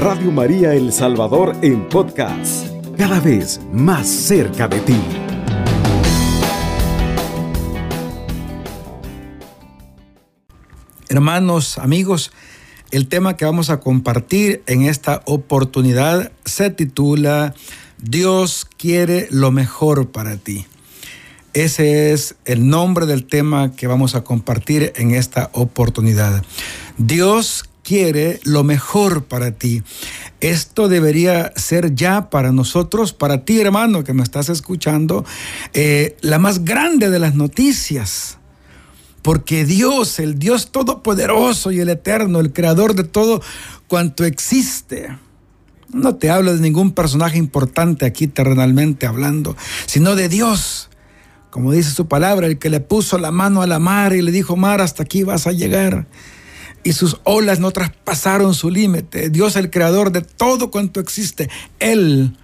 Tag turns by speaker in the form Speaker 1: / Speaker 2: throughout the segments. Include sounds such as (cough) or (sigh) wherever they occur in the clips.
Speaker 1: Radio María El Salvador en podcast, cada vez más cerca de ti.
Speaker 2: Hermanos, amigos, el tema que vamos a compartir en esta oportunidad se titula Dios quiere lo mejor para ti. Ese es el nombre del tema que vamos a compartir en esta oportunidad. Dios lo mejor para ti. Esto debería ser ya para nosotros, para ti hermano que me estás escuchando, eh, la más grande de las noticias. Porque Dios, el Dios todopoderoso y el eterno, el creador de todo cuanto existe, no te hablo de ningún personaje importante aquí terrenalmente hablando, sino de Dios como dice su palabra, el que le puso la mano a la mar y le dijo, mar, hasta aquí vas a llegar. Y sus olas no traspasaron su límite. Dios, el creador de todo cuanto existe, Él,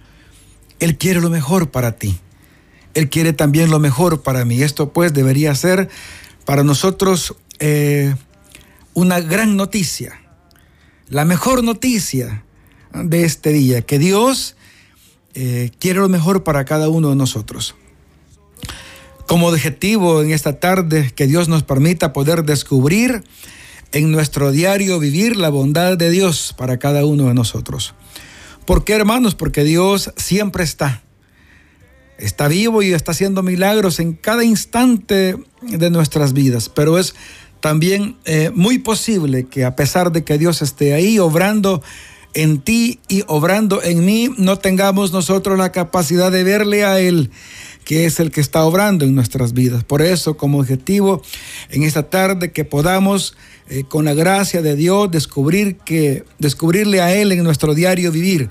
Speaker 2: Él quiere lo mejor para ti. Él quiere también lo mejor para mí. Esto pues debería ser para nosotros eh, una gran noticia. La mejor noticia de este día, que Dios eh, quiere lo mejor para cada uno de nosotros como objetivo en esta tarde que Dios nos permita poder descubrir en nuestro diario vivir la bondad de Dios para cada uno de nosotros. ¿Por qué hermanos? Porque Dios siempre está. Está vivo y está haciendo milagros en cada instante de nuestras vidas, pero es también eh, muy posible que a pesar de que Dios esté ahí obrando en ti y obrando en mí, no tengamos nosotros la capacidad de verle a Él que es el que está obrando en nuestras vidas. Por eso, como objetivo, en esta tarde que podamos, eh, con la gracia de Dios, descubrir que, descubrirle a Él en nuestro diario vivir,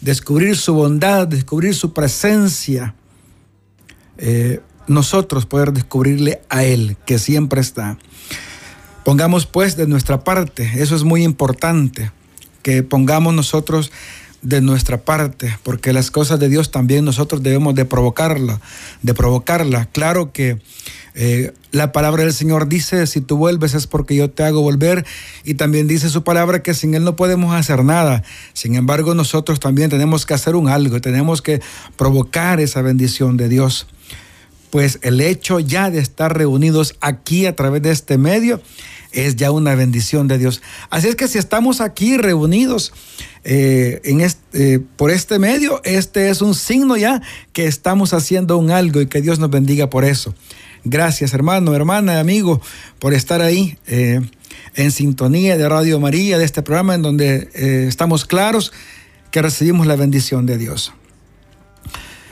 Speaker 2: descubrir su bondad, descubrir su presencia. Eh, nosotros poder descubrirle a Él, que siempre está. Pongamos pues de nuestra parte, eso es muy importante, que pongamos nosotros de nuestra parte, porque las cosas de Dios también nosotros debemos de provocarla, de provocarla. Claro que eh, la palabra del Señor dice, si tú vuelves es porque yo te hago volver, y también dice su palabra que sin Él no podemos hacer nada. Sin embargo, nosotros también tenemos que hacer un algo, tenemos que provocar esa bendición de Dios. Pues el hecho ya de estar reunidos aquí a través de este medio, es ya una bendición de Dios. Así es que si estamos aquí reunidos eh, en este, por este medio, este es un signo ya que estamos haciendo un algo y que Dios nos bendiga por eso. Gracias hermano, hermana, amigo, por estar ahí eh, en sintonía de Radio María, de este programa en donde estamos claros que recibimos la bendición de Dios.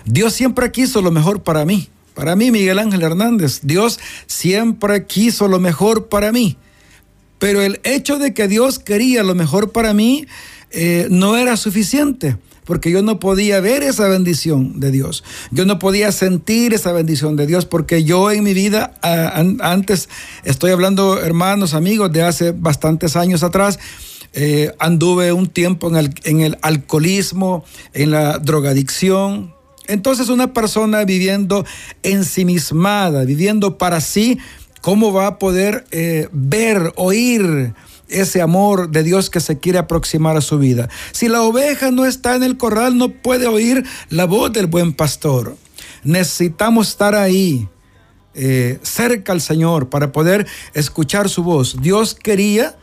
Speaker 2: Dios siempre quiso lo mejor para mí. Para mí, Miguel Ángel Hernández, Dios siempre quiso lo mejor para mí. Pero el hecho de que Dios quería lo mejor para mí eh, no era suficiente porque yo no podía ver esa bendición de Dios. Yo no podía sentir esa bendición de Dios porque yo en mi vida, antes, estoy hablando hermanos, amigos, de hace bastantes años atrás, eh, anduve un tiempo en el, en el alcoholismo, en la drogadicción. Entonces una persona viviendo ensimismada, viviendo para sí, ¿Cómo va a poder eh, ver, oír ese amor de Dios que se quiere aproximar a su vida? Si la oveja no está en el corral, no puede oír la voz del buen pastor. Necesitamos estar ahí, eh, cerca al Señor, para poder escuchar su voz. Dios quería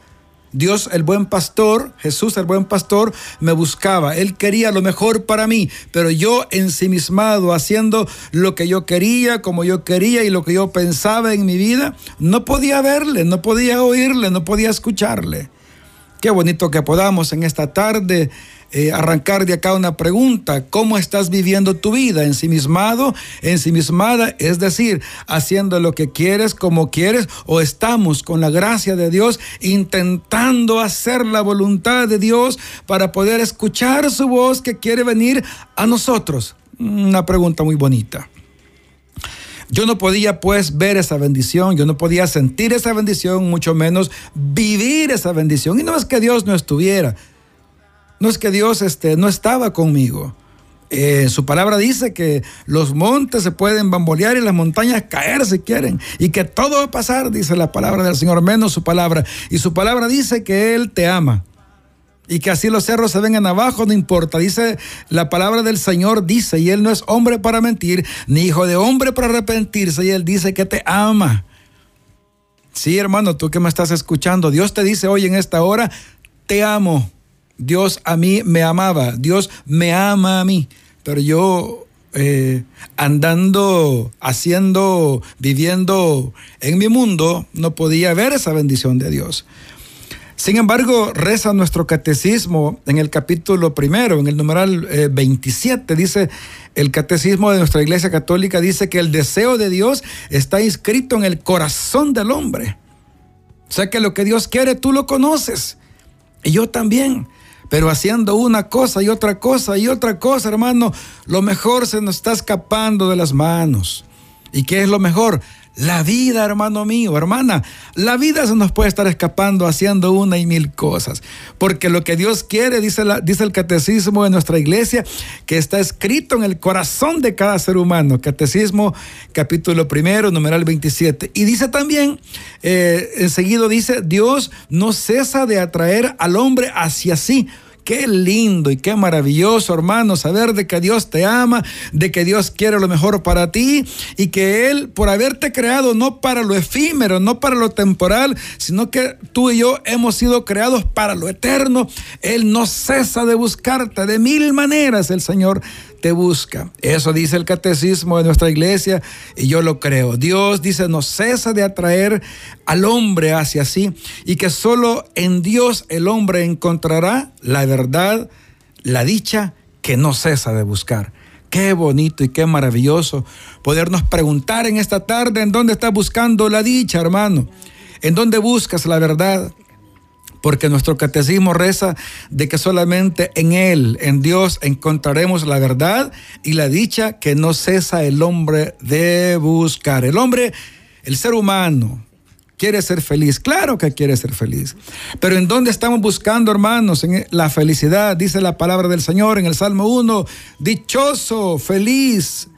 Speaker 2: Dios, el buen pastor, Jesús, el buen pastor, me buscaba. Él quería lo mejor para mí, pero yo ensimismado, haciendo lo que yo quería, como yo quería y lo que yo pensaba en mi vida, no podía verle, no podía oírle, no podía escucharle. Qué bonito que podamos en esta tarde eh, arrancar de acá una pregunta. ¿Cómo estás viviendo tu vida? ¿Ensimismado? ¿Ensimismada? Es decir, haciendo lo que quieres, como quieres, o estamos con la gracia de Dios intentando hacer la voluntad de Dios para poder escuchar su voz que quiere venir a nosotros. Una pregunta muy bonita. Yo no podía pues ver esa bendición, yo no podía sentir esa bendición, mucho menos vivir esa bendición. Y no es que Dios no estuviera, no es que Dios este, no estaba conmigo. Eh, su palabra dice que los montes se pueden bambolear y las montañas caer si quieren. Y que todo va a pasar, dice la palabra del Señor, menos su palabra. Y su palabra dice que Él te ama. y que así los cerros se vengan abajo, no importa. Dice la palabra del Señor, dice, y Él no es hombre para mentir, ni hijo de hombre para arrepentirse, y Él dice que te ama. Sí, hermano, tú que me estás escuchando, Dios te dice hoy en esta hora, te amo. Dios a mí me amaba, Dios me ama a mí, pero yo eh, andando, haciendo, viviendo en mi mundo, no podía ver esa bendición de Dios. Sin embargo, reza nuestro catecismo en el capítulo primero, en el numeral 27, eh, dice el catecismo de nuestra Iglesia Católica, dice que el deseo de Dios está inscrito en el corazón del hombre. O sea que lo que Dios quiere, tú lo conoces. Y yo también. Pero haciendo una cosa y otra cosa y otra cosa, hermano, lo mejor se nos está escapando de las manos. ¿Y qué es lo mejor? La vida, hermano mío, hermana, la vida se nos puede estar escapando haciendo una y mil cosas. Porque lo que Dios quiere, dice, dice el catecismo de nuestra iglesia, que está escrito en el corazón de cada ser humano. Catecismo capítulo primero, numeral 27. Y dice también, eh, enseguida dice, Dios no cesa de atraer al hombre hacia sí Qué lindo y qué maravilloso, hermano, saber de que Dios te ama, de que Dios quiere lo mejor para ti y que Él, por haberte creado no para lo efímero, no para lo temporal, sino que tú y yo hemos sido creados para lo eterno. Él no cesa de buscarte de mil maneras, el Señor te busca. Eso dice el catecismo de nuestra iglesia y yo lo creo. Dios dice, no cesa de atraer al hombre hacia sí y que solo en Dios el hombre encontrará la verdad, la dicha que no cesa de buscar. Qué bonito y qué maravilloso podernos preguntar en esta tarde en dónde estás buscando la dicha, hermano. ¿En dónde buscas la verdad? Porque nuestro catecismo reza de que solamente en Él, en Dios, encontraremos la verdad y la dicha que no cesa el hombre de buscar. El hombre, el ser humano, quiere ser feliz, claro que quiere ser feliz, pero ¿en dónde estamos buscando, hermanos? En la felicidad, dice la palabra del Señor en el Salmo 1, dichoso, feliz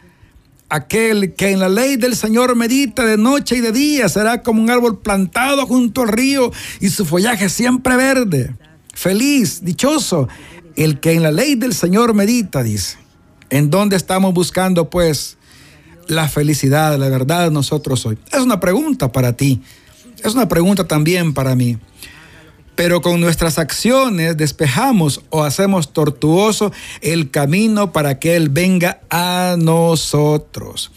Speaker 2: Aquel que en la ley del Señor medita de noche y de día será como un árbol plantado junto al río y su follaje siempre verde. Feliz, dichoso, el que en la ley del Señor medita, dice. ¿En dónde estamos buscando, pues, la felicidad, la verdad nosotros hoy? Es una pregunta para ti. Es una pregunta también para mí pero con nuestras acciones despejamos o hacemos tortuoso el camino para que Él venga a nosotros.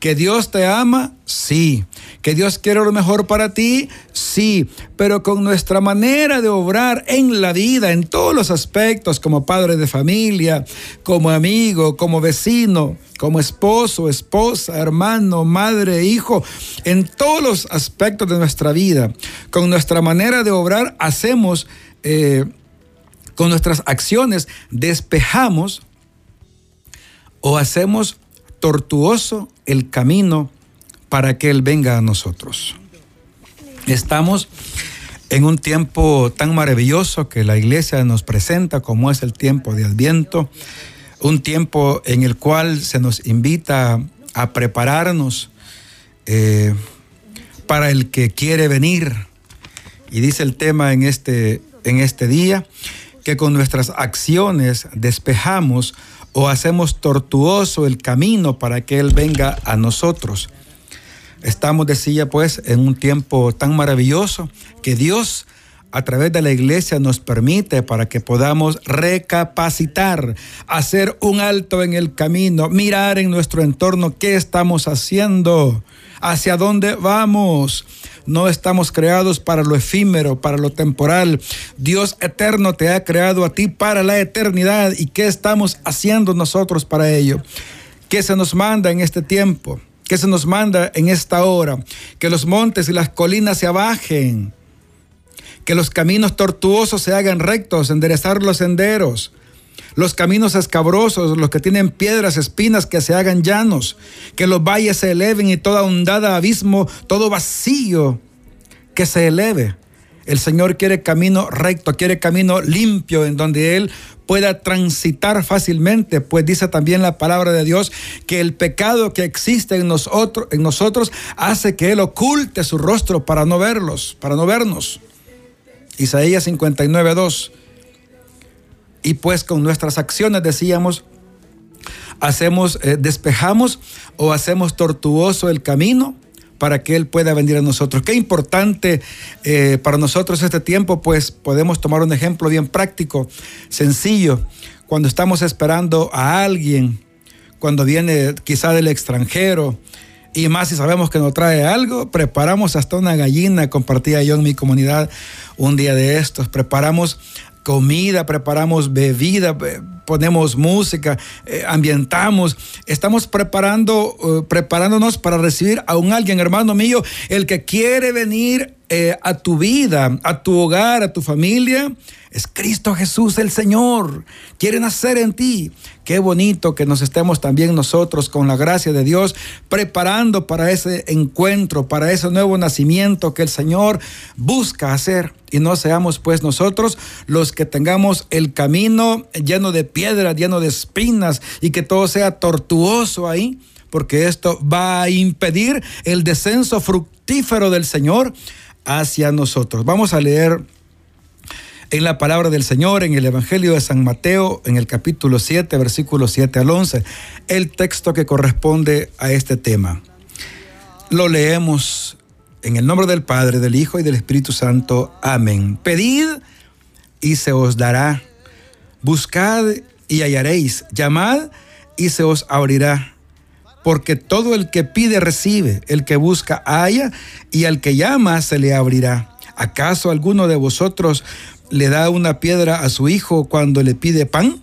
Speaker 2: ¿Que Dios te ama? Sí. ¿Que Dios quiere lo mejor para ti? Sí. Pero con nuestra manera de obrar en la vida, en todos los aspectos, como padre de familia, como amigo, como vecino, como esposo, esposa, hermano, madre, hijo, en todos los aspectos de nuestra vida, con nuestra manera de obrar, hacemos, eh, con nuestras acciones, despejamos o hacemos tortuoso el camino para que Él venga a nosotros. Estamos en un tiempo tan maravilloso que la iglesia nos presenta como es el tiempo de Adviento, un tiempo en el cual se nos invita a prepararnos eh, para el que quiere venir. Y dice el tema en este, en este día que con nuestras acciones despejamos o hacemos tortuoso el camino para que Él venga a nosotros. Estamos, decía, pues, en un tiempo tan maravilloso que Dios a través de la iglesia nos permite para que podamos recapacitar, hacer un alto en el camino, mirar en nuestro entorno qué estamos haciendo, hacia dónde vamos. No estamos creados para lo efímero, para lo temporal. Dios eterno te ha creado a ti para la eternidad. ¿Y qué estamos haciendo nosotros para ello? ¿Qué se nos manda en este tiempo? ¿Qué se nos manda en esta hora? Que los montes y las colinas se abajen. Que los caminos tortuosos se hagan rectos, enderezar los senderos los caminos escabrosos, los que tienen piedras, espinas, que se hagan llanos, que los valles se eleven y toda hundada abismo, todo vacío, que se eleve. El Señor quiere camino recto, quiere camino limpio en donde Él pueda transitar fácilmente, pues dice también la palabra de Dios que el pecado que existe en nosotros, en nosotros hace que Él oculte su rostro para no verlos, para no vernos. Isaías 59, 2. y pues con nuestras acciones decíamos, hacemos, eh, despejamos o hacemos tortuoso el camino para que Él pueda venir a nosotros. Qué importante eh, para nosotros este tiempo, pues podemos tomar un ejemplo bien práctico, sencillo, cuando estamos esperando a alguien, cuando viene quizá del extranjero, y más si sabemos que nos trae algo, preparamos hasta una gallina, compartía yo en mi comunidad un día de estos, preparamos comida, preparamos bebida, ponemos música, eh, ambientamos, estamos preparando, eh, preparándonos para recibir a un alguien, hermano mío, el que quiere venir eh, a tu vida, a tu hogar, a tu familia es Cristo Jesús el Señor. Quiere nacer en ti. Qué bonito que nos estemos también nosotros con la gracia de Dios preparando para ese encuentro, para ese nuevo nacimiento que el Señor busca hacer. Y no seamos pues nosotros los que tengamos el camino lleno de piedras, lleno de espinas y que todo sea tortuoso ahí porque esto va a impedir el descenso fructífero del Señor hacia nosotros. Vamos a leer en la palabra del Señor, en el Evangelio de San Mateo, en el capítulo 7, versículos 7 al 11, el texto que corresponde a este tema. Lo leemos en el nombre del Padre, del Hijo y del Espíritu Santo. Amén. Pedid y se os dará. Buscad y hallaréis. Llamad y se os abrirá. Porque todo el que pide recibe, el que busca halla, y al que llama se le abrirá. ¿Acaso alguno de vosotros le da una piedra a su hijo cuando le pide pan?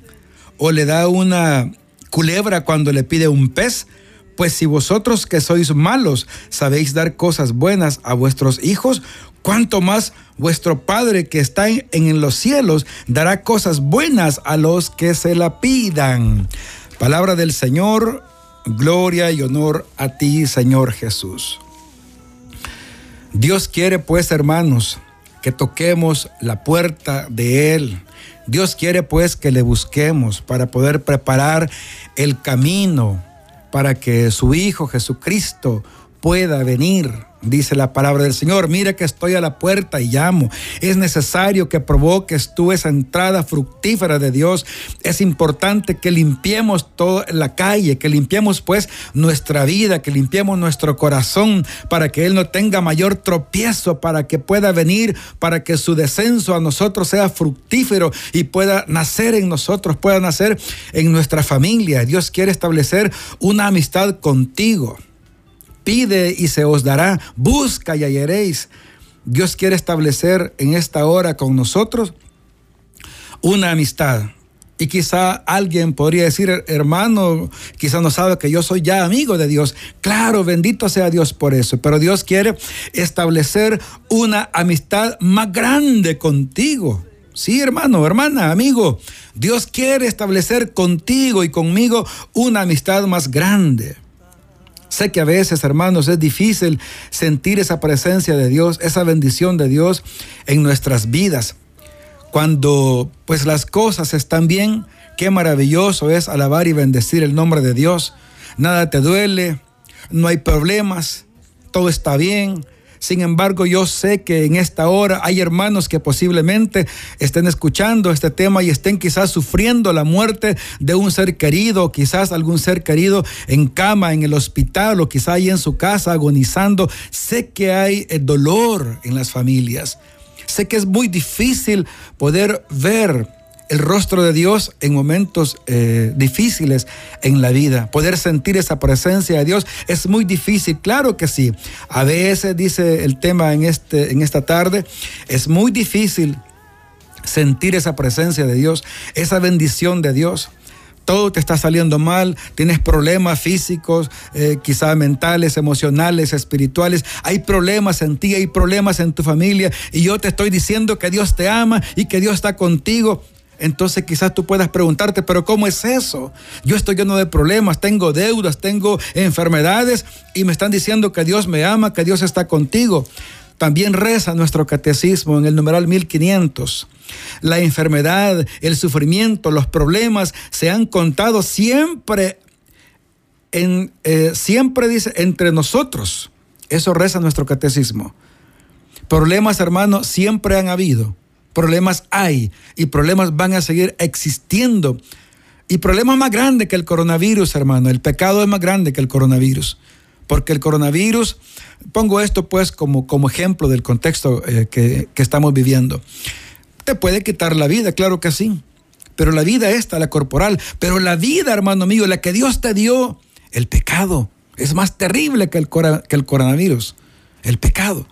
Speaker 2: ¿O le da una culebra cuando le pide un pez? Pues si vosotros que sois malos sabéis dar cosas buenas a vuestros hijos, cuánto más vuestro Padre que está en, los cielos dará cosas buenas a los que se la pidan. Palabra del Señor, gloria y honor a ti, Señor Jesús. Dios quiere pues, hermanos, que toquemos la puerta de Él. Dios quiere pues que le busquemos para poder preparar el camino para que su Hijo Jesucristo pueda venir dice la palabra del Señor. Mira que estoy a la puerta y llamo. Es necesario que provoques tú esa entrada fructífera de Dios. Es importante que limpiemos toda la calle, que limpiemos pues nuestra vida, que limpiemos nuestro corazón para que Él no tenga mayor tropiezo, para que pueda venir, para que su descenso a nosotros sea fructífero y pueda nacer en nosotros, pueda nacer en nuestra familia. Dios quiere establecer una amistad contigo. Pide y se os dará, busca y hallaréis. Dios quiere establecer en esta hora con nosotros una amistad. Y quizá alguien podría decir, hermano, quizá no sabe que yo soy ya amigo de Dios. Claro, bendito sea Dios por eso. Pero Dios quiere establecer una amistad más grande contigo. Sí, hermano, hermana, amigo. Dios quiere establecer contigo y conmigo una amistad más grande. Sé que a veces, hermanos, es difícil sentir esa presencia de Dios, esa bendición de Dios en nuestras vidas. Cuando pues las cosas están bien, qué maravilloso es alabar y bendecir el nombre de Dios. Nada te duele, no hay problemas, todo está bien, sin embargo, yo sé que en esta hora hay hermanos que posiblemente estén escuchando este tema y estén quizás sufriendo la muerte de un ser querido, quizás algún ser querido en cama, en el hospital o quizás ahí en su casa agonizando. Sé que hay eh, dolor en las familias. Sé que es muy difícil poder ver el rostro de Dios en momentos eh, difíciles en la vida. Poder sentir esa presencia de Dios es muy difícil, claro que sí. A veces, dice el tema en, este, en esta tarde, es muy difícil sentir esa presencia de Dios, esa bendición de Dios todo te está saliendo mal, tienes problemas físicos, eh, quizás mentales, emocionales, espirituales, hay problemas en ti, hay problemas en tu familia y yo te estoy diciendo que Dios te ama y que Dios está contigo entonces quizás tú puedas preguntarte, pero ¿cómo es eso? Yo estoy lleno de problemas, tengo deudas, tengo enfermedades y me están diciendo que Dios me ama, que Dios está contigo. También reza nuestro catecismo en el numeral 1500. La enfermedad, el sufrimiento, los problemas se han contado siempre, en, eh, siempre dice, entre nosotros. Eso reza nuestro catecismo. Problemas, hermanos, siempre han habido Problemas hay y problemas van a seguir existiendo. Y problemas más grandes que el coronavirus, hermano. El pecado es más grande que el coronavirus. Porque el coronavirus, pongo esto pues como, como ejemplo del contexto eh, que, que estamos viviendo. Te puede quitar la vida, claro que sí. Pero la vida esta, la corporal. Pero la vida, hermano mío, la que Dios te dio, el pecado, es más terrible que el, que el coronavirus. El pecado.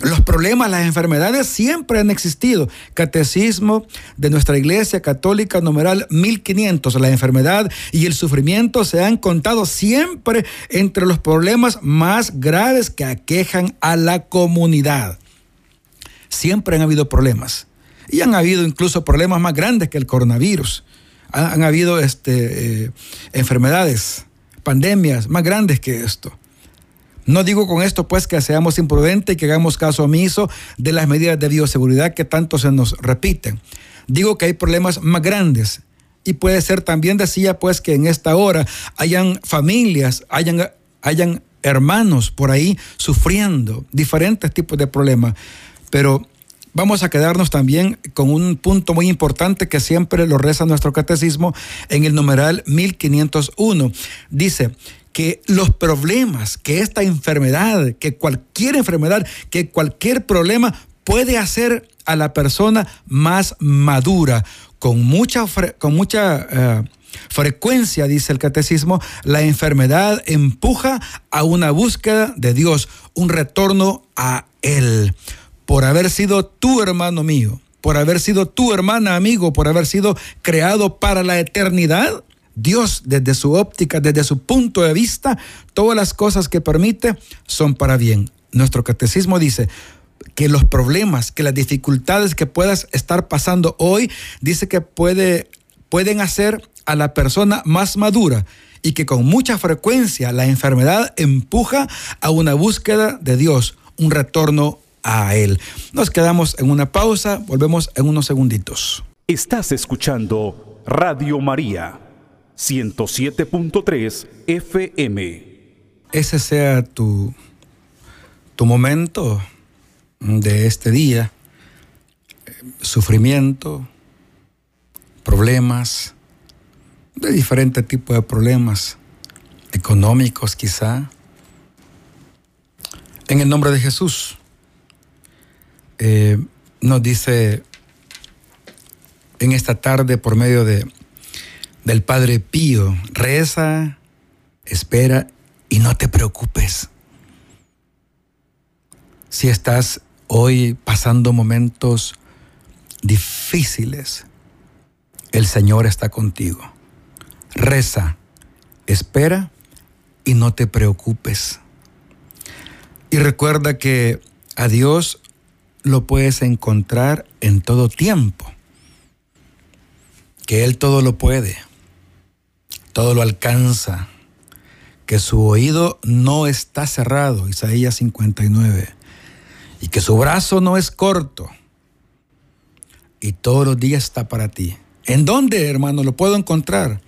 Speaker 2: Los problemas, las enfermedades siempre han existido. Catecismo de nuestra Iglesia Católica numeral 1500. La enfermedad y el sufrimiento se han contado siempre entre los problemas más graves que aquejan a la comunidad. Siempre han habido problemas. Y han habido incluso problemas más grandes que el coronavirus. Han, habido este, eh, enfermedades, pandemias más grandes que esto. No digo con esto pues que seamos imprudentes y que hagamos caso omiso de las medidas de bioseguridad que tanto se nos repiten. Digo que hay problemas más grandes y puede ser también decía pues que en esta hora hayan familias, hayan, hayan hermanos por ahí sufriendo diferentes tipos de problemas. Pero vamos a quedarnos también con un punto muy importante que siempre lo reza nuestro catecismo en el numeral 1501. Dice que los problemas, que esta enfermedad, que cualquier enfermedad, que cualquier problema puede hacer a la persona más madura, con mucha, con mucha eh, frecuencia, dice el catecismo, la enfermedad empuja a una búsqueda de Dios, un retorno a Él. Por haber sido tu hermano mío, por haber sido tu hermana amigo, por haber sido creado para la eternidad, Dios desde su óptica, desde su punto de vista, todas las cosas que permite son para bien. Nuestro catecismo dice que los problemas, que las dificultades que puedas estar pasando hoy, dice que puede, pueden hacer a la persona más madura y que con mucha frecuencia la enfermedad empuja a una búsqueda de Dios, un retorno a Él. Nos quedamos en una pausa, volvemos en unos segunditos.
Speaker 1: Estás escuchando Radio María, 107.3 FM.
Speaker 2: Ese sea tu, tu momento de este día, sufrimiento, problemas, de diferentes tipos de problemas, económicos quizá. En el nombre de Jesús eh, nos dice en esta tarde por medio de, del Padre Pío, reza, espera y no te preocupes. Si estás hoy pasando momentos difíciles, el Señor está contigo. Reza, espera y no te preocupes. Y recuerda que a Dios lo puedes encontrar en todo tiempo. Que Él todo lo puede, todo lo alcanza, que su oído no está cerrado, Isaías 59, y que su brazo no es corto, y todos los días está para ti. ¿En dónde, hermano, lo puedo encontrar?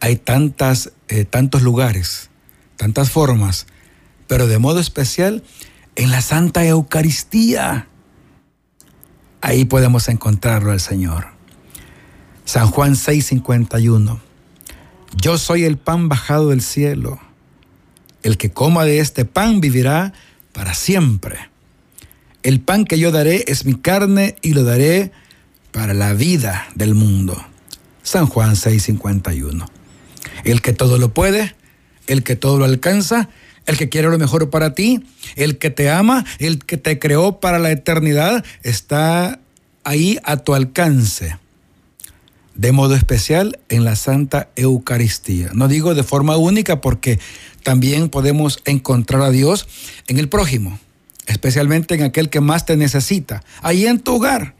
Speaker 2: Hay tantas, eh, tantos lugares, tantas formas, pero de modo especial en la Santa Eucaristía. Ahí podemos encontrarlo al Señor. San Juan 6:51. Yo soy el pan bajado del cielo. El que coma de este pan vivirá para siempre. El pan que yo daré es mi carne y lo daré para la vida del mundo. San Juan 6:51. El que todo lo puede, el que todo lo alcanza, el que quiere lo mejor para ti, el que te ama, el que te creó para la eternidad, está ahí a tu alcance. De modo especial en la Santa Eucaristía. No digo de forma única porque también podemos encontrar a Dios en el prójimo, especialmente en aquel que más te necesita, ahí en tu hogar,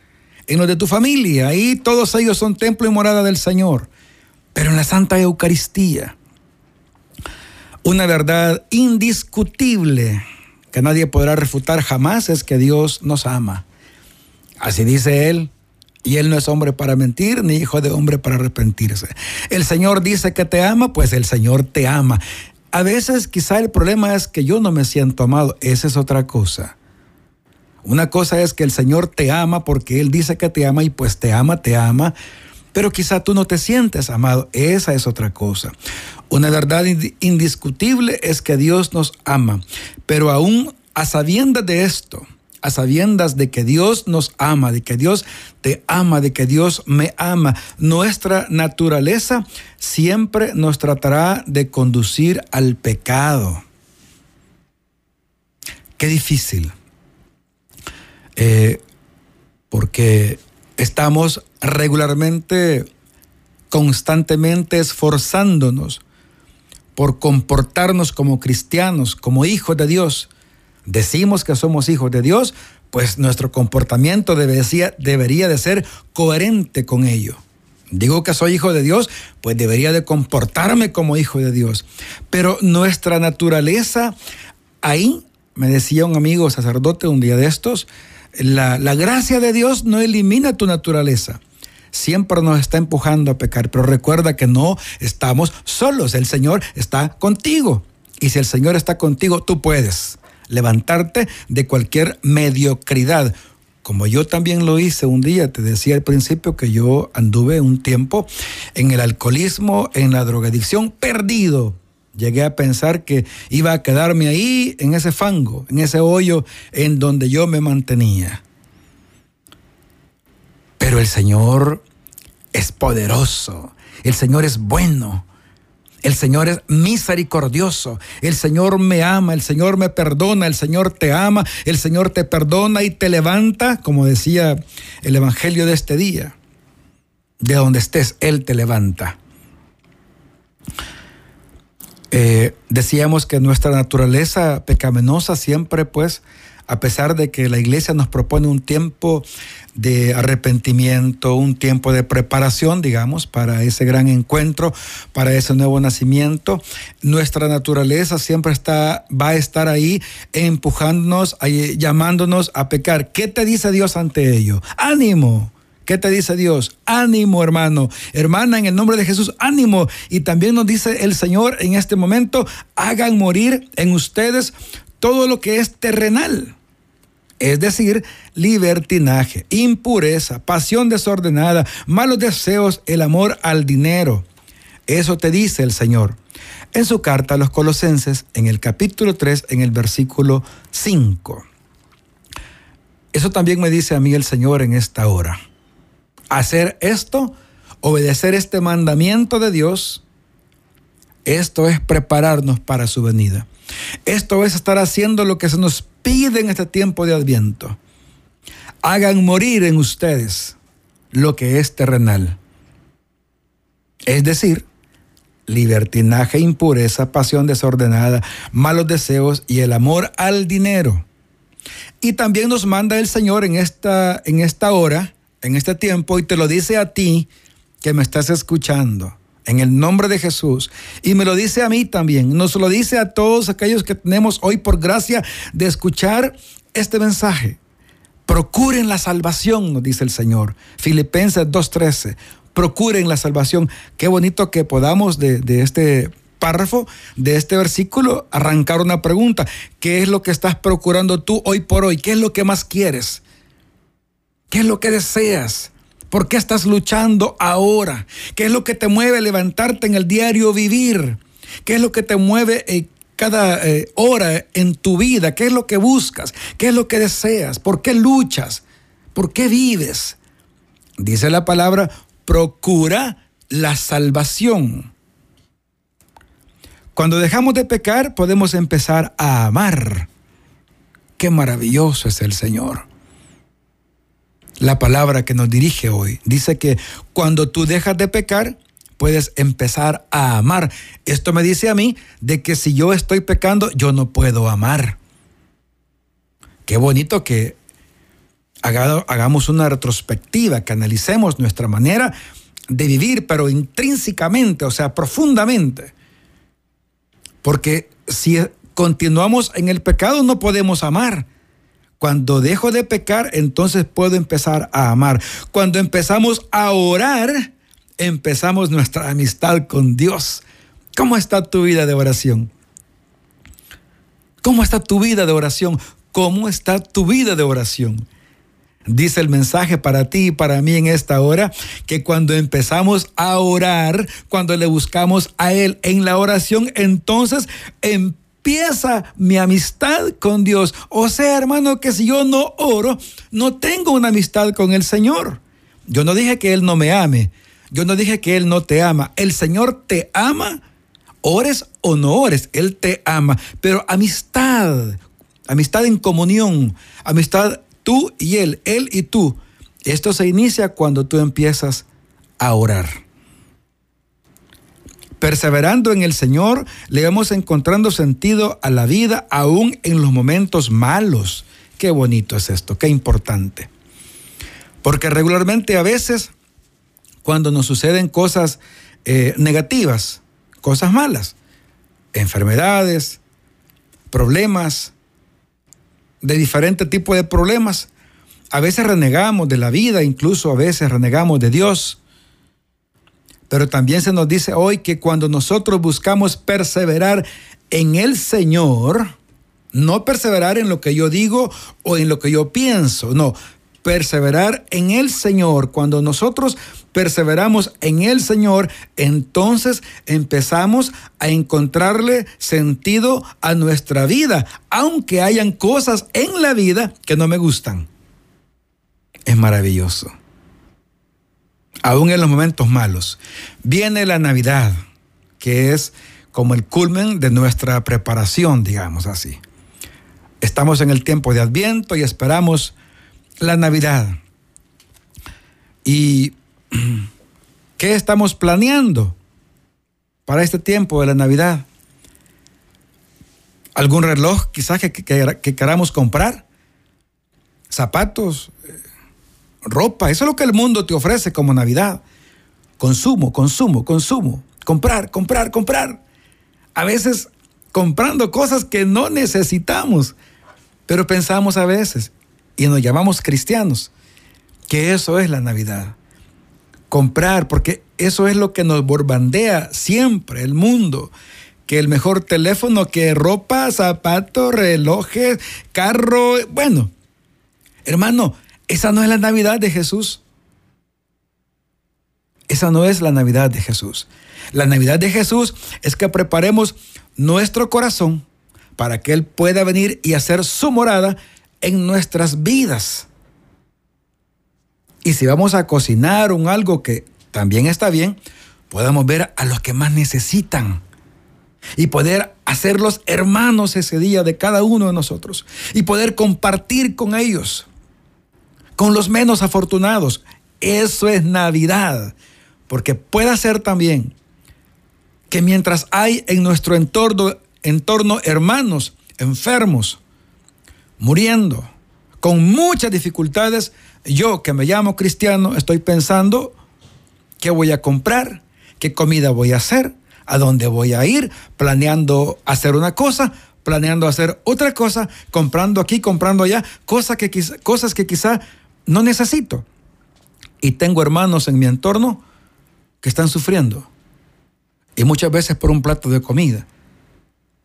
Speaker 2: en lo de tu familia, ahí todos ellos son templo y morada del Señor. Pero en la Santa Eucaristía, una verdad indiscutible que nadie podrá refutar jamás es que Dios nos ama. Así dice Él. Y Él no es hombre para mentir, ni hijo de hombre para arrepentirse. El Señor dice que te ama, pues el Señor te ama. A veces quizá el problema es que yo no me siento amado. Esa es otra cosa. Una cosa es que el Señor te ama porque Él dice que te ama y pues te ama, te ama, pero quizá tú no te sientes amado. Esa es otra cosa. Una verdad indiscutible es que Dios nos ama, pero aún a sabiendas de esto, a sabiendas de que Dios nos ama, de que Dios te ama, de que Dios me ama, nuestra naturaleza siempre nos tratará de conducir al pecado. Qué difícil. Eh, porque estamos regularmente, constantemente esforzándonos por comportarnos como cristianos, como hijos de Dios. Decimos que somos hijos de Dios, pues nuestro comportamiento debería, de ser coherente con ello. Digo que soy hijo de Dios, pues debería de comportarme como hijo de Dios. Pero nuestra naturaleza, ahí, me decía un amigo sacerdote un día de estos, la, gracia de Dios no elimina tu naturaleza siempre nos está empujando a pecar, pero recuerda que no estamos solos, el Señor está contigo. Y si el Señor está contigo, tú puedes levantarte de cualquier mediocridad. Como yo también lo hice un día, te decía al principio que yo anduve un tiempo en el alcoholismo, en la drogadicción, perdido, Llegué a pensar que iba a quedarme ahí en ese fango, en ese hoyo en donde yo me mantenía. Pero el Señor es poderoso, el Señor es bueno, el Señor es misericordioso, el Señor me ama, el Señor me perdona, el Señor te ama, el Señor te perdona y te levanta, como decía el Evangelio de este día. De donde estés, Él te levanta. Eh, decíamos que nuestra naturaleza pecaminosa siempre, pues, a pesar de que la iglesia nos propone un tiempo de arrepentimiento, un tiempo de preparación, digamos, para ese gran encuentro, para ese nuevo nacimiento, nuestra naturaleza siempre está, va a estar ahí empujándonos, llamándonos a pecar. ¿Qué te dice Dios ante ello? Ánimo. ¿Qué te dice Dios? Ánimo, hermano. Hermana, en el nombre de Jesús, ánimo. Y también nos dice el Señor en este momento, hagan morir en ustedes todo lo que es terrenal. Es decir, libertinaje, impureza, pasión desordenada, malos deseos, el amor al dinero. Eso te dice el Señor. En su carta a los colosenses, en el capítulo 3, en el versículo 5. Eso también me dice a mí el Señor en esta hora hacer esto, obedecer este mandamiento de Dios, esto es prepararnos para su venida. Esto es estar haciendo lo que se nos pide en este tiempo de adviento. Hagan morir en ustedes lo que es terrenal. Es decir, libertinaje, impureza, pasión desordenada, malos deseos y el amor al dinero. Y también nos manda el Señor en esta, en esta hora en este tiempo y te lo dice a ti que me estás escuchando. En el nombre de Jesús. Y me lo dice a mí también. Nos lo dice a todos aquellos que tenemos hoy por gracia de escuchar este mensaje. Procuren la salvación, nos dice el Señor. Filipenses 2.13. Procuren la salvación. Qué bonito que podamos de, de este párrafo, de este versículo, arrancar una pregunta. ¿Qué es lo que estás procurando tú hoy por hoy? ¿Qué es lo que más quieres? ¿Qué es lo que deseas? ¿Por qué estás luchando ahora? ¿Qué es lo que te mueve levantarte en el diario vivir? ¿Qué es lo que te mueve eh, cada eh, hora en tu vida? ¿Qué es lo que buscas? ¿Qué es lo que deseas? ¿Por qué luchas? ¿Por qué vives? Dice la palabra, procura la salvación. Cuando dejamos de pecar, podemos empezar a amar. Qué maravilloso es el Señor la palabra que nos dirige hoy. Dice que cuando tú dejas de pecar, puedes empezar a amar. Esto me dice a mí de que si yo estoy pecando, yo no puedo amar. Qué bonito que hagamos una retrospectiva, que analicemos nuestra manera de vivir, pero intrínsecamente, o sea, profundamente. Porque si continuamos en el pecado, no podemos amar. Cuando dejo de pecar, entonces puedo empezar a amar. Cuando empezamos a orar, empezamos nuestra amistad con Dios. ¿Cómo está tu vida de oración? ¿Cómo está tu vida de oración? cómo está tu vida de oración. Dice el mensaje para ti y para mí en esta hora que cuando empezamos a orar, cuando le buscamos a Él en la oración, entonces empieza mi amistad con Dios. O sea, hermano, que si yo no oro, no tengo una amistad con el Señor. Yo no dije que Él no me ame. Yo no dije que Él no te ama. El Señor te ama, ores o no ores. Él te ama. Pero amistad, amistad en comunión, amistad tú y Él, Él y tú. Esto se inicia cuando tú empiezas a orar. Perseverando en el Señor, le vamos encontrando sentido a la vida aún en los momentos malos. Qué bonito es esto, qué importante. Porque regularmente a veces, cuando nos suceden cosas eh, negativas, cosas malas, enfermedades, problemas, de diferente tipo de problemas. A veces renegamos de la vida, incluso a veces renegamos de Dios. Pero también se nos dice hoy que cuando nosotros buscamos perseverar en el Señor, no perseverar en lo que yo digo o en lo que yo pienso, no, perseverar en el Señor. Cuando nosotros perseveramos en el Señor, entonces empezamos a encontrarle sentido a nuestra vida, aunque hayan cosas en la vida que no me gustan. Es maravilloso. Aún en los momentos malos. Viene la Navidad, que es como el culmen de nuestra preparación, digamos así. Estamos en el tiempo de Adviento y esperamos la Navidad. ¿Y (clears throat) qué estamos planeando para este tiempo de la Navidad? ¿Algún reloj quizás que, queramos comprar? ¿Zapatos? ¿Ropa? Eso es lo que el mundo te ofrece como Navidad. Consumo, consumo, consumo. Comprar, comprar, comprar. A veces comprando cosas que no necesitamos, pero pensamos a veces, y nos llamamos cristianos, que eso es la Navidad. Comprar, porque eso es lo que nos borbandea siempre el mundo. Que el mejor teléfono, que ropa, zapatos, relojes, carro, bueno. Hermano, esa no es la Navidad de Jesús. Esa no es la Navidad de Jesús. La Navidad de Jesús es que preparemos nuestro corazón para que Él pueda venir y hacer su morada en nuestras vidas. Y si vamos a cocinar un algo que también está bien, podamos ver a los que más necesitan y poder hacerlos hermanos ese día de cada uno de nosotros y poder compartir con ellos, con los menos afortunados. Eso es Navidad, porque puede ser también que mientras hay en nuestro entorno, hermanos enfermos, muriendo, con muchas dificultades, yo que me llamo cristiano estoy pensando qué voy a comprar, qué comida voy a hacer, a dónde voy a ir, planeando hacer una cosa, planeando hacer otra cosa, comprando aquí, comprando allá, que, cosas que quizá no necesito. Y tengo hermanos en mi entorno que están sufriendo. Y muchas veces por un plato de comida.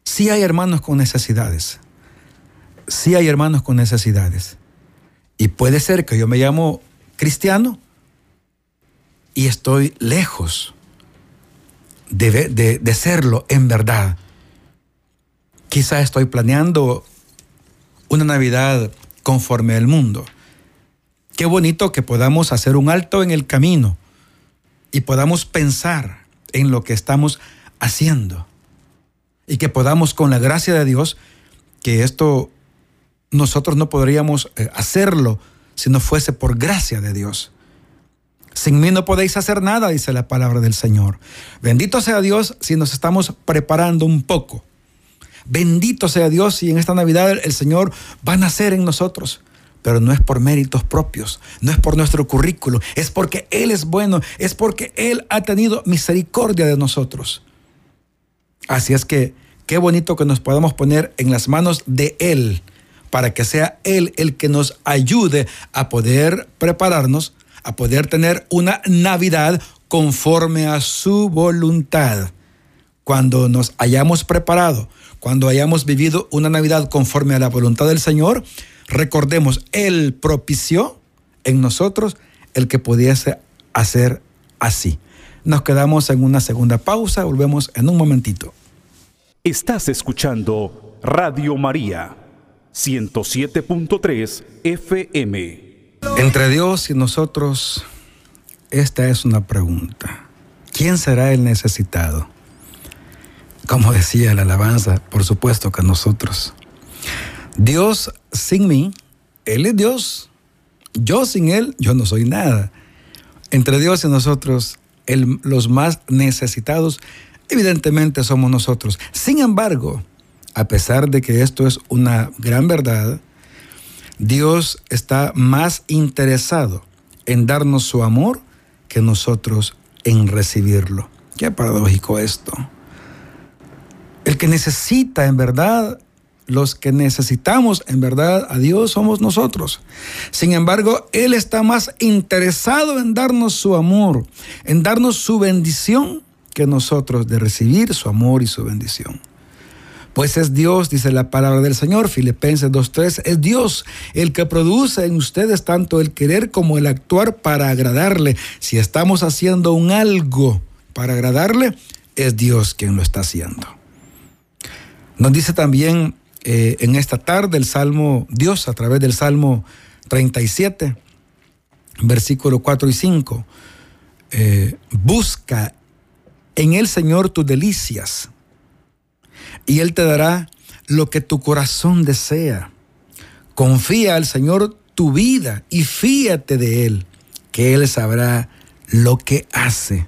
Speaker 2: Sí hay hermanos con necesidades sí hay hermanos con necesidades. Y puede ser que yo me llamo cristiano y estoy lejos de, de, serlo en verdad. Quizá estoy planeando una Navidad conforme al mundo. Qué bonito que podamos hacer un alto en el camino y podamos pensar en lo que estamos haciendo. Y que podamos, con la gracia de Dios, que esto nosotros no podríamos eh, hacerlo si no fuese por gracia de Dios. Sin mí no podéis hacer nada, dice la palabra del Señor. Bendito sea Dios si nos estamos preparando un poco. Bendito sea Dios si en esta Navidad el Señor va a nacer en nosotros. Pero no es por méritos propios, no es por nuestro currículo, es porque Él es bueno, es porque Él ha tenido misericordia de nosotros. Así es que qué bonito que nos podamos poner en las manos de Él para que sea Él el que nos ayude a poder prepararnos, a poder tener una Navidad conforme a su voluntad. Cuando nos hayamos preparado, cuando hayamos vivido una Navidad conforme a la voluntad del Señor, recordemos, Él propició en nosotros el que pudiese hacer así. Nos quedamos en una segunda pausa, volvemos en un momentito.
Speaker 1: Estás escuchando Radio María 107.3 FM.
Speaker 2: Entre Dios y nosotros, esta es una pregunta. ¿Quién será el necesitado? Como decía la alabanza, por supuesto que nosotros. Dios sin mí, Él es Dios. Yo sin Él, yo no soy nada. Entre Dios y nosotros, los más necesitados, evidentemente somos nosotros. Sin embargo, a pesar de que esto es una gran verdad, Dios está más interesado en darnos su amor que nosotros en recibirlo. Qué paradójico esto. El que necesita en verdad, los que necesitamos en verdad a Dios somos nosotros. Sin embargo, Él está más interesado en darnos su amor, en darnos su bendición, que nosotros de recibir su amor y su bendición. Pues es Dios, dice la palabra del Señor, Filipenses 2.3, es Dios el que produce en ustedes tanto el querer como el actuar para agradarle. Si estamos haciendo un algo para agradarle, es Dios quien lo está haciendo. Nos dice también eh, en esta tarde el Salmo, Dios a través del Salmo 37, versículo 4 y 5, eh, busca en el Señor tus delicias y Él te dará lo que tu corazón desea. Confía al Señor tu vida y fíate de Él, que Él sabrá lo que hace.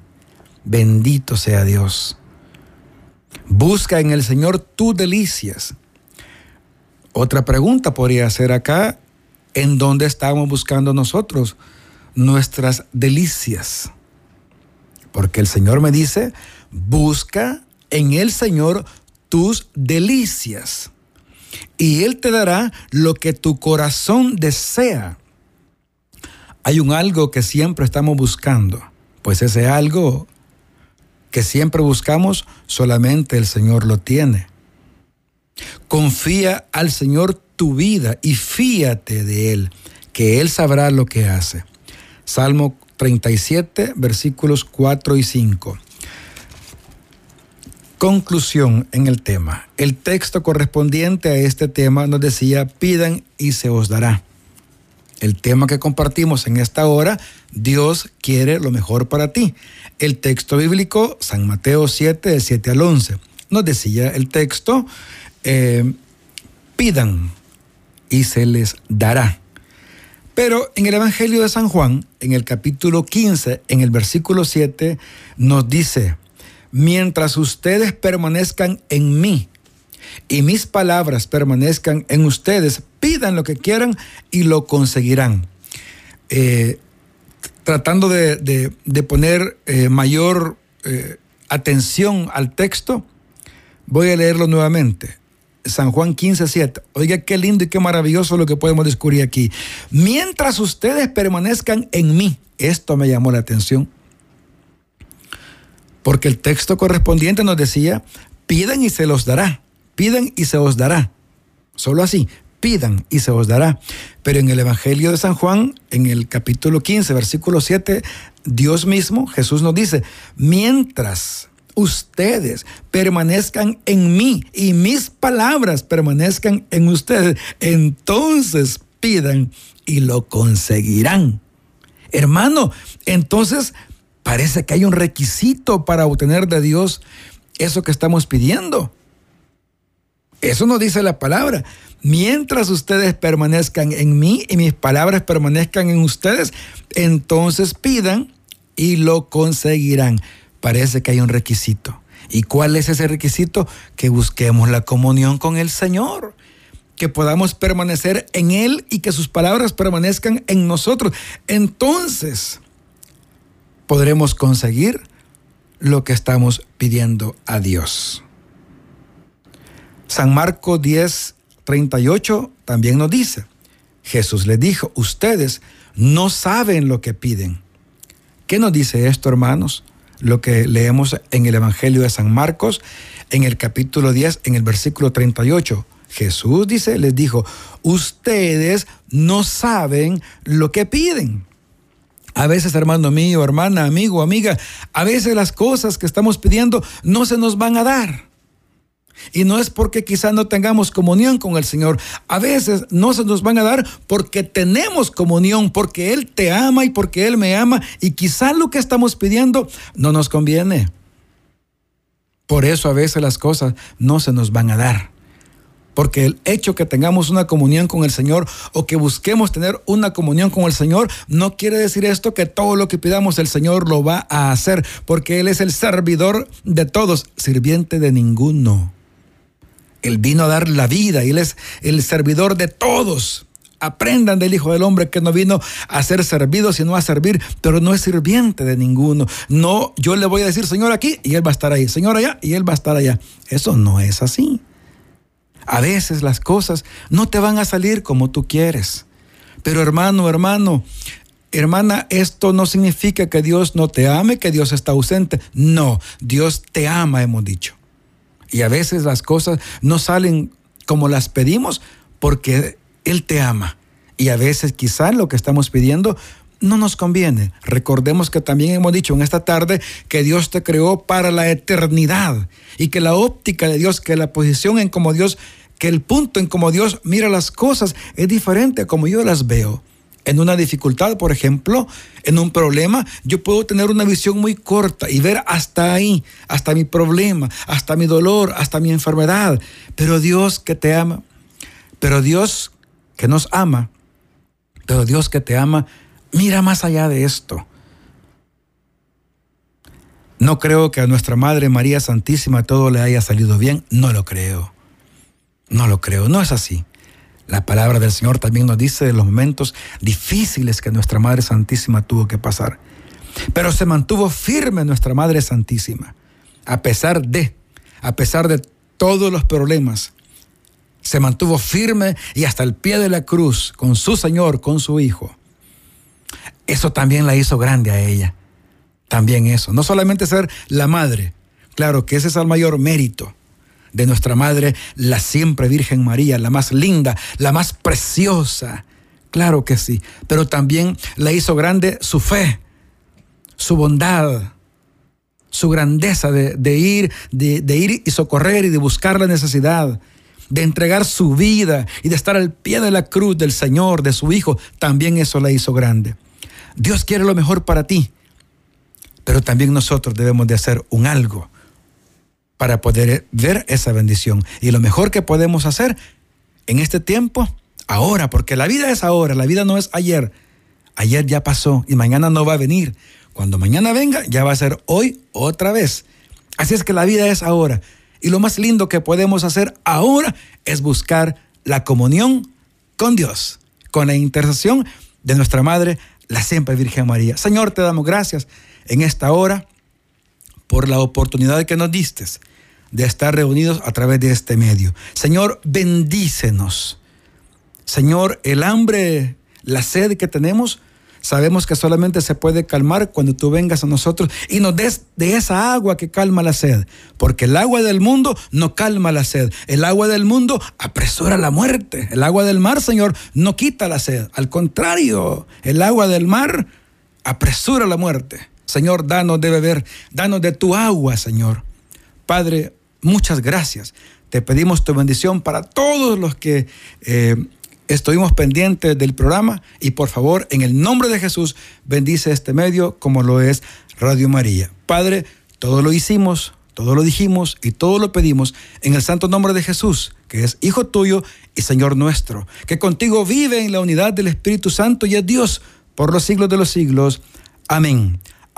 Speaker 2: Bendito sea Dios. Busca en el Señor tus delicias. Otra pregunta podría ser acá, ¿en dónde estamos buscando nosotros nuestras delicias? Porque el Señor me dice, busca en el Señor tus delicias. Y Él te dará lo que tu corazón desea. Hay un algo que siempre estamos buscando, pues ese algo que siempre buscamos, solamente el Señor lo tiene. Confía al Señor tu vida y fíate de Él, que Él sabrá lo que hace. Salmo 37, versículos 4 y 5. Conclusión en el tema. El texto correspondiente a este tema nos decía, pidan y se os dará. El tema que compartimos en esta hora, Dios quiere lo mejor para ti. El texto bíblico, San Mateo 7, del 7 al 11, nos decía el texto, eh, pidan y se les dará. Pero en el Evangelio de San Juan, en el capítulo 15, en el versículo 7, nos dice, mientras ustedes permanezcan en mí y mis palabras permanezcan en ustedes, pidan lo que quieran y lo conseguirán. Eh, tratando de, poner eh, mayor atención al texto, voy a leerlo nuevamente. San Juan 15, 7. Oiga, qué lindo y qué maravilloso lo que podemos descubrir aquí. Mientras ustedes permanezcan en mí, esto me llamó la atención porque el texto correspondiente nos decía, pidan y se los dará, pidan y se os dará. Solo así, pidan y se os dará. Pero en el Evangelio de San Juan, en el capítulo 15, versículo 7, Dios mismo, Jesús nos dice, mientras ustedes permanezcan en mí y mis palabras permanezcan en ustedes, entonces pidan y lo conseguirán. Hermano, entonces Parece que hay un requisito para obtener de Dios eso que estamos pidiendo. Eso nos dice la palabra. Mientras ustedes permanezcan en mí y mis palabras permanezcan en ustedes, entonces pidan y lo conseguirán. Parece que hay un requisito. ¿Y cuál es ese requisito? Que busquemos la comunión con el Señor, que podamos permanecer en Él y que sus palabras permanezcan en nosotros. Entonces, podremos conseguir lo que estamos pidiendo a Dios. San Marco 10, 38 también nos dice, Jesús le dijo, ustedes no saben lo que piden. ¿Qué nos dice esto, hermanos? Lo que leemos en el Evangelio de San Marcos, en el capítulo 10, en el versículo 38. Jesús dice, les dijo, ustedes no saben lo que piden. A veces, hermano mío, hermana, amigo, amiga, a veces las cosas que estamos pidiendo no se nos van a dar. Y no es porque quizás no tengamos comunión con el Señor. A veces no se nos van a dar porque tenemos comunión, porque Él te ama y porque Él me ama. Y quizás lo que estamos pidiendo no nos conviene. Por eso a veces las cosas no se nos van a dar. Porque el hecho que tengamos una comunión con el Señor o que busquemos tener una comunión con el Señor no quiere decir esto que todo lo que pidamos el Señor lo va a hacer, porque Él es el servidor de todos, sirviente de ninguno. Él vino a dar la vida y Él es el servidor de todos. Aprendan del Hijo del Hombre que no vino a ser servido, sino a servir, pero no es sirviente de ninguno. No, yo le voy a decir, Señor, aquí y Él va a estar ahí, Señor, allá y Él va a estar allá. Eso no es así. A veces las cosas no te van a salir como tú quieres. Pero hermano, hermano, hermana, esto no significa que Dios no te ame, que Dios está ausente. No, Dios te ama, hemos dicho. Y a veces las cosas no salen como las pedimos porque Él te ama. Y a veces quizás lo que estamos pidiendo no nos conviene. Recordemos que también hemos dicho en esta tarde que Dios te creó para la eternidad y que la óptica de Dios, que la posición en como Dios, que el punto en como Dios mira las cosas es diferente a como yo las veo en una dificultad, por ejemplo, en un problema, yo puedo tener una visión muy corta y ver hasta ahí, hasta mi problema, hasta mi dolor, hasta mi enfermedad. Pero Dios que te ama, pero Dios que nos ama, pero Dios que te ama, mira más allá de esto. No creo que a nuestra Madre María Santísima todo le haya salido bien, no lo creo. No lo creo, no es así. La palabra del Señor también nos dice de los momentos difíciles que nuestra Madre Santísima tuvo que pasar. Pero se mantuvo firme nuestra Madre Santísima, a pesar de, a pesar de todos los problemas. Se mantuvo firme y hasta el pie de la cruz con su Señor, con su Hijo. Eso también la hizo grande a ella. También eso. No solamente ser la madre, claro que ese es el mayor mérito de nuestra Madre, la siempre Virgen María, la más linda, la más preciosa. Claro que sí, pero también la hizo grande su fe, su bondad, su grandeza de, ir, de, ir y socorrer y de buscar la necesidad, de entregar su vida y de estar al pie de la cruz del Señor, de su Hijo, también eso la hizo grande. Dios quiere lo mejor para ti, pero también nosotros debemos de hacer un algo para poder ver esa bendición. Y lo mejor que podemos hacer en este tiempo, ahora, porque la vida es ahora, la vida no es ayer. Ayer ya pasó y mañana no va a venir. Cuando mañana venga, ya va a ser hoy otra vez. Así es que la vida es ahora. Y lo más lindo que podemos hacer ahora es buscar la comunión con Dios, con la intercesión de nuestra Madre, la siempre Virgen María. Señor, te damos gracias en esta hora por la oportunidad que nos diste de estar reunidos a través de este medio. Señor, bendícenos. Señor, el hambre, la sed que tenemos, sabemos que solamente se puede calmar cuando tú vengas a nosotros y nos des de esa agua que calma la sed. Porque el agua del mundo no calma la sed. El agua del mundo apresura la muerte. El agua del mar, Señor, no quita la sed. Al contrario, el agua del mar apresura la muerte. Señor, danos de beber, danos de tu agua, Señor. Padre, muchas gracias. Te pedimos tu bendición para todos los que eh, estuvimos pendientes del programa y por favor, en el nombre de Jesús, bendice este medio como lo es Radio María. Padre, todo lo hicimos, todo lo dijimos y todo lo pedimos en el santo nombre de Jesús, que es Hijo tuyo y Señor nuestro, que contigo vive en la unidad del Espíritu Santo y es Dios por los siglos de los siglos. Amén.